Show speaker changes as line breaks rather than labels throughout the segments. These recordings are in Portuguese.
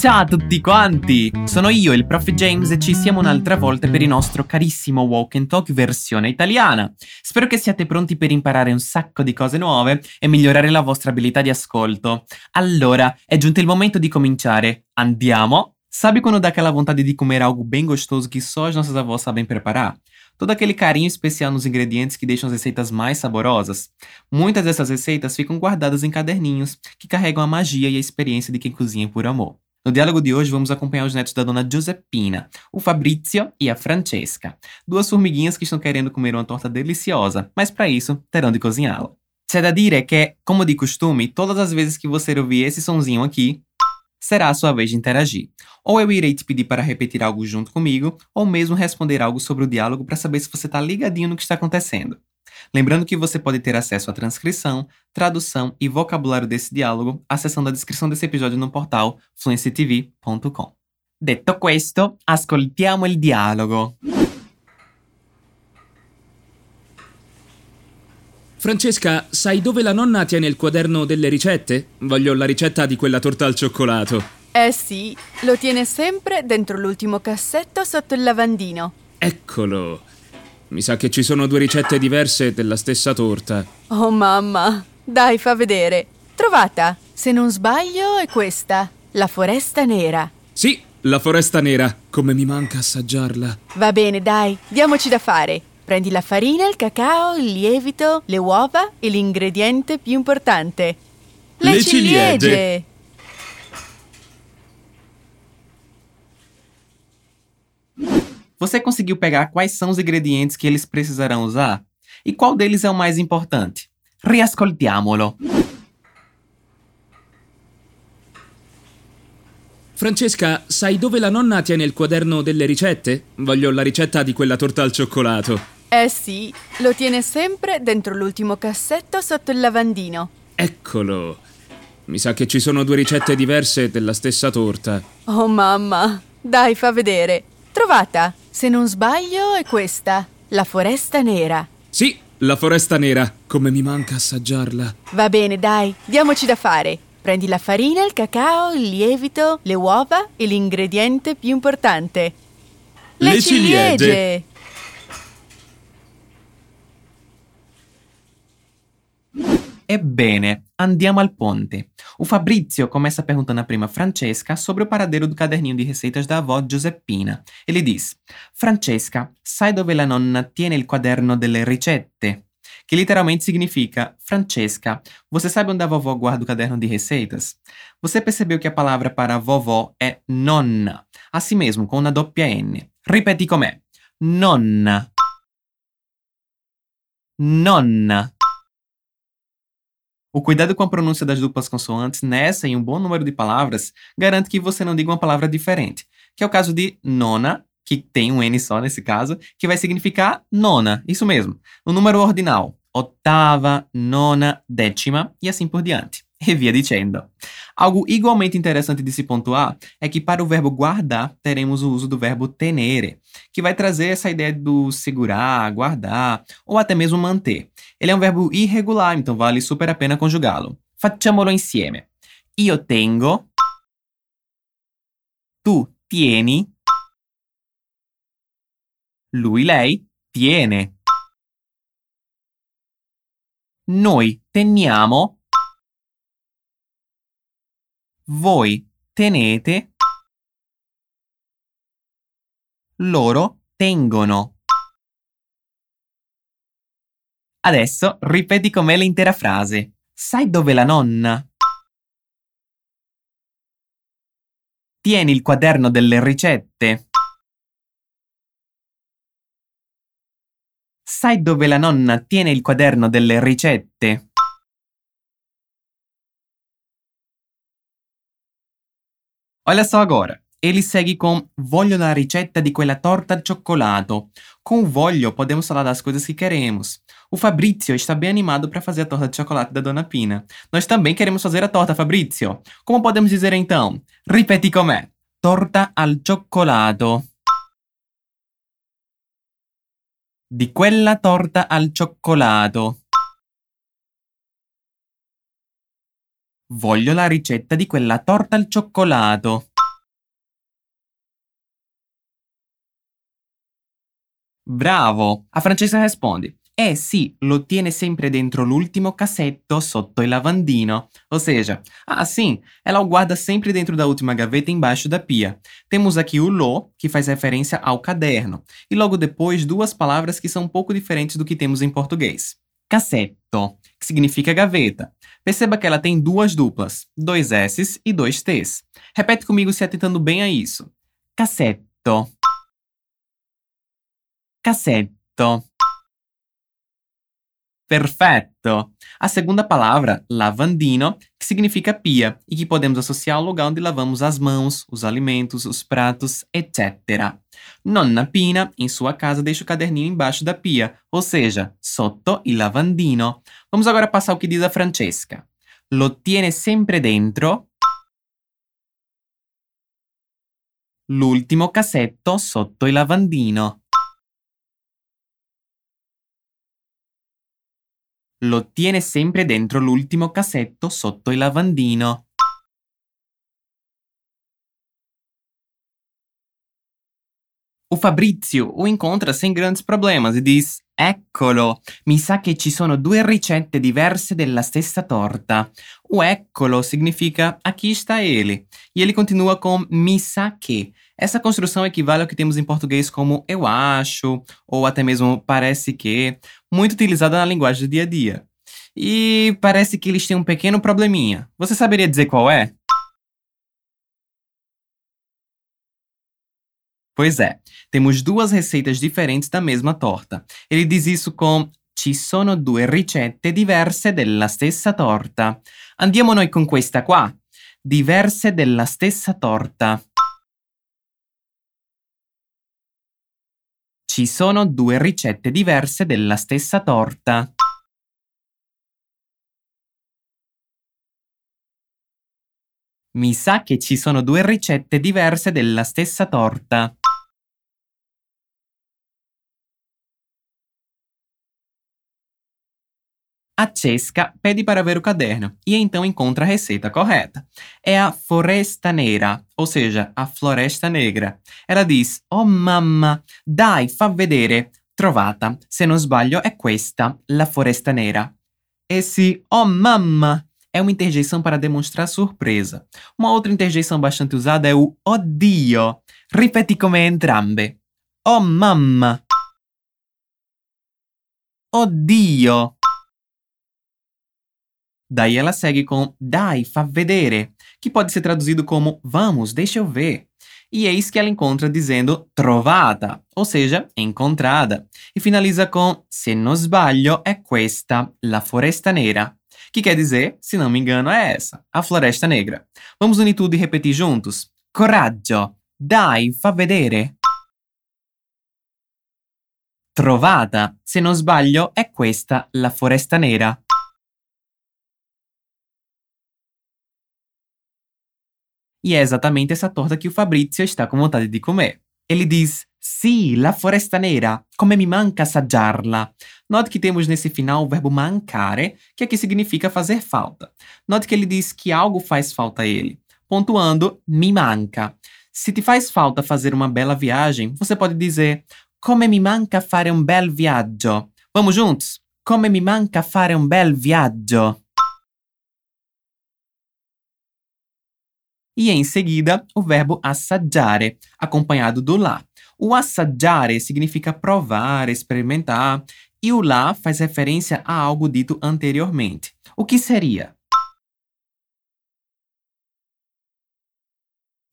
Ciao a tutti quanti! Sono io, il prof James, e ci siamo un'altra volta per il nostro carissimo Walk and Talk versione italiana. Spero che siate pronti per imparare un sacco di cose nuove e migliorare la vostra abilità di ascolto. Allora, è giunto il momento di cominciare. Andiamo? Sabe quando dá aquela vontade de comer algo bem gostoso que só as nossas avós sabem preparar? Todo aquele carinho especial nos ingredientes que deixam as receitas mais saborosas? Muitas dessas receitas ficam guardadas em caderninhos que carregam a magia e a experiência de quem cozinha por amor. No diálogo de hoje, vamos acompanhar os netos da dona Giuseppina, o Fabrizio e a Francesca, duas formiguinhas que estão querendo comer uma torta deliciosa, mas para isso terão de cozinhá-la. C'è da dire que, como de costume, todas as vezes que você ouvir esse sonzinho aqui, será a sua vez de interagir. Ou eu irei te pedir para repetir algo junto comigo, ou mesmo responder algo sobre o diálogo para saber se você está ligadinho no que está acontecendo. Lembrando que você pode ter acesso à transcrição, tradução e vocabulário desse diálogo acessando a descrição desse episódio no portal fluencytv.com. Detto questo, ascoltiamo il dialogo.
Francesca, sai dove la nonna tiene il quaderno delle ricette? Voglio la ricetta di quella torta al cioccolato.
Eh sì, lo tiene sempre dentro l'ultimo cassetto sotto il lavandino.
Eccolo. Mi sa che ci sono due ricette diverse della stessa torta.
Oh mamma, dai, fa vedere. Trovata. Se non sbaglio è questa, la foresta nera.
Sì, la foresta nera. Come mi manca assaggiarla.
Va bene, dai, diamoci da fare. Prendi la farina, il cacao, il lievito, le uova e l'ingrediente più importante.
Le ciliegie.
Você conseguiu pegar quais são os ingredientes que eles precisarão usar? E qual deles é o mais importante? Riascoltiamolo.
Francesca, sai dove la nonna tiene il quaderno delle ricette? Voglio la ricetta di quella torta al cioccolato.
Eh sì, lo tiene sempre dentro l'ultimo cassetto sotto il lavandino.
Eccolo. Mi sa che ci sono due ricette diverse della stessa torta.
Oh mamma, dai, fa vedere. Trovata. Se non sbaglio è questa, la foresta nera.
Sì, la foresta nera. Come mi manca assaggiarla.
Va bene, dai, diamoci da fare. Prendi la farina, il cacao, il lievito, le uova e l'ingrediente più importante.
Le ciliegie.
Ebbene, andiamo al ponte. O Fabrizio começa perguntando a prima Francesca sobre o paradeiro do caderninho de receitas da avó Giuseppina. Ele diz: Francesca, sai dove la nonna tiene il quaderno delle ricette? Que literalmente significa: Francesca, você sabe onde a vovó guarda o caderno de receitas? Você percebeu que a palavra para vovó é nonna, assim mesmo, com uma doppia N. Ripeti com'è: nonna. Nonna. O cuidado com a pronúncia das duplas consoantes nessa e um bom número de palavras garante que você não diga uma palavra diferente, que é o caso de nona, que tem um N só nesse caso, que vai significar nona, isso mesmo, o número ordinal, ottava, nona, décima e assim por diante. E via dicendo. Algo igualmente interessante de se pontuar é que para o verbo guardar teremos o uso do verbo tenere, que vai trazer essa ideia do segurar, guardar ou até mesmo manter. Ele é um verbo irregular, então vale super a pena conjugá-lo. Facciamolo insieme. Io tengo, tu tieni, lui lei tiene. Noi teniamo voi tenete, loro tengono. Adesso ripeti con me l'intera frase. Sai dove la nonna? Tieni il quaderno delle ricette. Sai dove la nonna tiene il quaderno delle ricette? Olha só agora. Ele segue com voglio la ricetta di quella torta al cioccolato. Com voglio podemos falar das coisas que queremos. O Fabrizio está bem animado para fazer a torta de chocolate da Dona Pina. Nós também queremos fazer a torta, Fabrizio. Como podemos dizer então? Ripeti com'è. Torta al cioccolato. Di quella torta al cioccolato. Voglio la ricetta di quella torta al cioccolato. Bravo! A Francesca responde: Eh sì, lo tiene sempre dentro l'ultimo cassetto sotto il lavandino. Ou seja, ah sim, ela o guarda sempre dentro da última gaveta embaixo da pia. Temos aqui o lo, que faz referência ao caderno, e logo depois duas palavras que são um pouco diferentes do que temos em português. Cassetto, que significa gaveta. Perceba que ela tem duas duplas, dois S's e dois T's. Repete comigo se atentando bem a isso. Cassetto. Cassetto. Perfetto! A segunda palavra, lavandino, que significa pia e que podemos associar ao lugar onde lavamos as mãos, os alimentos, os pratos, etc. Nonna Pina, em sua casa, deixa o caderninho embaixo da pia, ou seja, sotto il lavandino. Vamos agora passar o que diz a Francesca. Lo tiene sempre dentro l'ultimo cassetto sotto il lavandino. Lo tiene sempre dentro l'ultimo cassetto sotto il lavandino. O Fabrizio o incontra sem grandes problemas e diz: Eccolo, mi sa che ci sono due ricette diverse della stessa torta. O eccolo significa aqui está ele. E ele continua com mi sa che. Essa construção equivale ao que temos em português como eu acho, ou até mesmo parece que, muito utilizada na linguagem do dia a dia. E parece que eles têm um pequeno probleminha. Você saberia dizer qual é? Pois é, temos duas receitas diferentes da mesma torta. Ele diz isso com Ci sono due ricette diverse della stessa torta. Andiamo noi con questa qua. Diverse della stessa torta. Ci sono due ricette diverse della stessa torta. Mi sa che ci sono due ricette diverse della stessa torta. A Cesca pede para ver o caderno e então encontra a receita correta. É a Foresta Nera, ou seja, a Floresta Negra. Ela diz: Oh mamma, dai, fa vedere. Trovata. Se non sbaglio, è questa, la Foresta Nera. Esse oh mamma é uma interjeição para demonstrar surpresa. Uma outra interjeição bastante usada é o oddio. Ripeti come entrambe. Oh mamma. Oddio. Daí ela segue com dai, fa vedere, que pode ser traduzido como vamos, deixa eu ver. E eis que ela encontra dizendo trovata, ou seja, encontrada. E finaliza com se non sbaglio è questa, la foresta nera. Que quer dizer, se não me engano, é essa, a floresta negra. Vamos unir tudo e repetir juntos? Coraggio, dai, fa vedere. Trovata, se non sbaglio, è questa, la foresta nera. E é exatamente essa torta que o Fabrizio está com vontade de comer. Ele diz: Sì, la foresta nera, come mi manca assaggiarla. Note que temos nesse final o verbo mancare, que aqui significa fazer falta. Note que ele diz que algo faz falta a ele, pontuando mi manca. Se te faz falta fazer uma bela viagem, você pode dizer: Come mi manca fare un bel viaggio. Vamos juntos? Come mi manca fare un bel viaggio. E em seguida o verbo assaggiare, acompanhado do lá. O assaggiare significa provar, experimentar, e o lá faz referência a algo dito anteriormente. O que seria?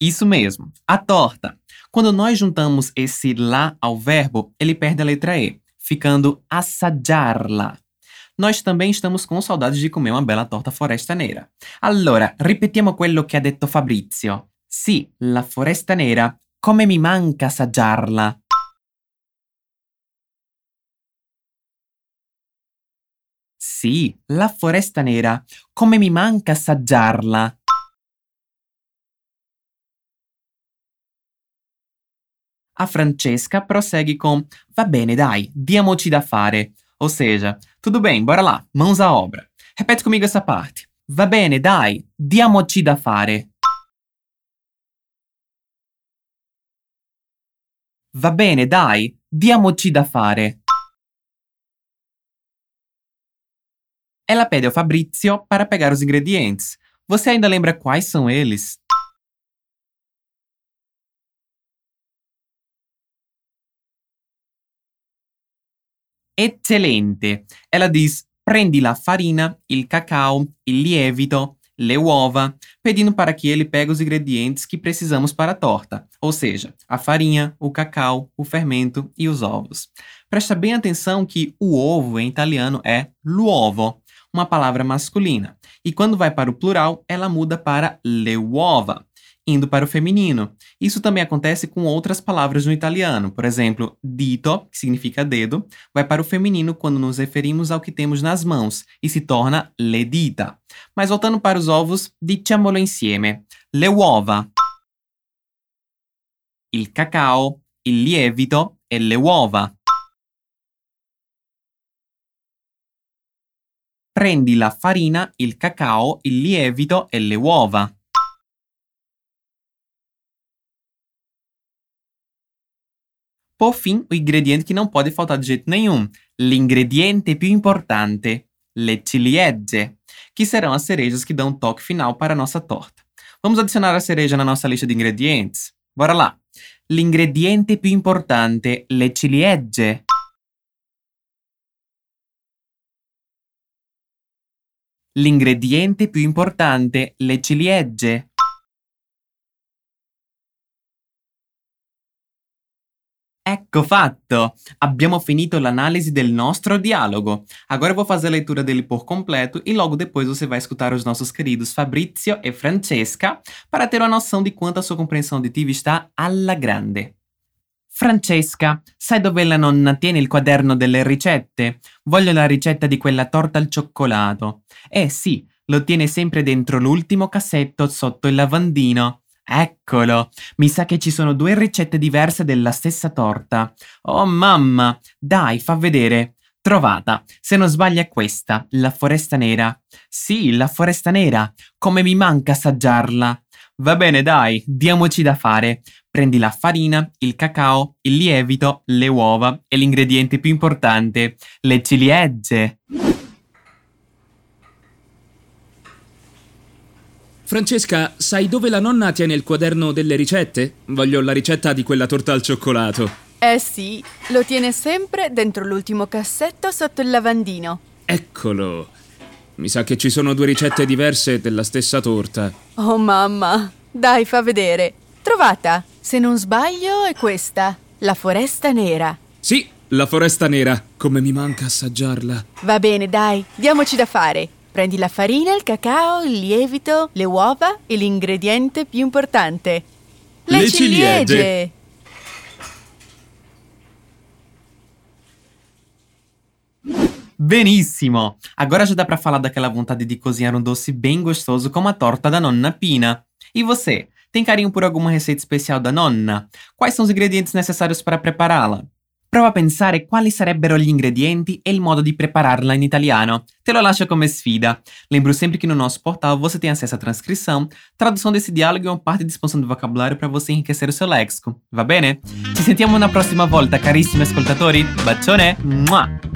Isso mesmo, a torta. Quando nós juntamos esse lá ao verbo, ele perde a letra E, ficando assaggiarla. Nós também estamos com saudades de comer uma bela torta foresta nera. Allora, ripetiamo quello che ha detto Fabrizio. Sì, la foresta nera. Come mi manca assaggiarla. Sì, la foresta nera. Come mi manca assaggiarla. A Francesca prossegue com: Va bene, dai, diamoci da fare. Ou seja, tudo bem, bora lá, mãos à obra. Repete comigo essa parte. Va bene, dai, diamoci da fare. Va bene, dai, diamoci da fare. Ela pede ao Fabrizio para pegar os ingredientes. Você ainda lembra quais são eles? Eccellente! Ela diz: prendi la farina, il cacao, il lievito, le uova, pedindo para que ele pegue os ingredientes que precisamos para a torta, ou seja, a farinha, o cacau, o fermento e os ovos. Presta bem atenção que o ovo em italiano é l'uovo, uma palavra masculina, e quando vai para o plural, ela muda para le uova indo para o feminino. Isso também acontece com outras palavras no italiano. Por exemplo, dito, que significa dedo, vai para o feminino quando nos referimos ao que temos nas mãos e se torna le dita. Mas voltando para os ovos, diciamolo insieme. Le uova, il cacao, il lievito e le uova. Prendi la farina, il cacao, il lievito e le uova. Por fim, o ingrediente que não pode faltar de jeito nenhum: l'ingrediente più importante, le ciliegie, que serão as cerejas que dão um toque final para a nossa torta. Vamos adicionar a cereja na nossa lista de ingredientes? Bora lá! L'ingrediente più importante, le ciliegie. L'ingrediente più importante, le ciliegie. Ecco fatto! Abbiamo finito l'análise del nostro diálogo. Agora vou fazer a leitura dele por completo e logo depois você vai escutar os nossos queridos Fabrizio e Francesca para ter uma noção de quanto a sua compreensão auditiva está alla grande. Francesca, sai dove la nonna tiene il quaderno delle ricette? Voglio la ricetta di quella torta al cioccolato. Eh sì, lo tiene sempre dentro l'ultimo cassetto sotto il lavandino. Eccolo, mi sa che ci sono due ricette diverse della stessa torta. Oh mamma, dai, fa vedere. Trovata. Se non sbaglio è questa, la foresta nera. Sì, la foresta nera. Come mi manca assaggiarla. Va bene, dai, diamoci da fare. Prendi la farina, il cacao, il lievito, le uova e l'ingrediente più importante, le ciliegie.
Francesca, sai dove la nonna tiene il quaderno delle ricette? Voglio la ricetta di quella torta al cioccolato.
Eh sì, lo tiene sempre dentro l'ultimo cassetto sotto il lavandino.
Eccolo. Mi sa che ci sono due ricette diverse della stessa torta.
Oh mamma, dai, fa vedere. Trovata. Se non sbaglio è questa, la foresta nera.
Sì, la foresta nera. Come mi manca assaggiarla.
Va bene, dai, diamoci da fare. Prendi la farina, il cacao, il lievito, le uova e l'ingrediente più importante. Le,
Le
ciliegie.
ciliegie.
Benissimo! Agora já dá pra falar daquela vontade de cozinhar um doce bem gostoso como a torta da nonna Pina. E você? Tem carinho por alguma receita especial da nonna? Quais são os ingredientes necessários para prepará-la? Prova a pensare quali sarebbero gli ingredienti e il modo di prepararla in italiano. Te lo lascio come sfida. Lembro sempre que no nosso portal você tem acesso à transcrição, tradução desse diálogo e uma parte de expansão do vocabulário para você enriquecer o seu léxico. Va bene? Ci sentiamo una prossima volta, carissimi ascoltatori. Bacione! Mua!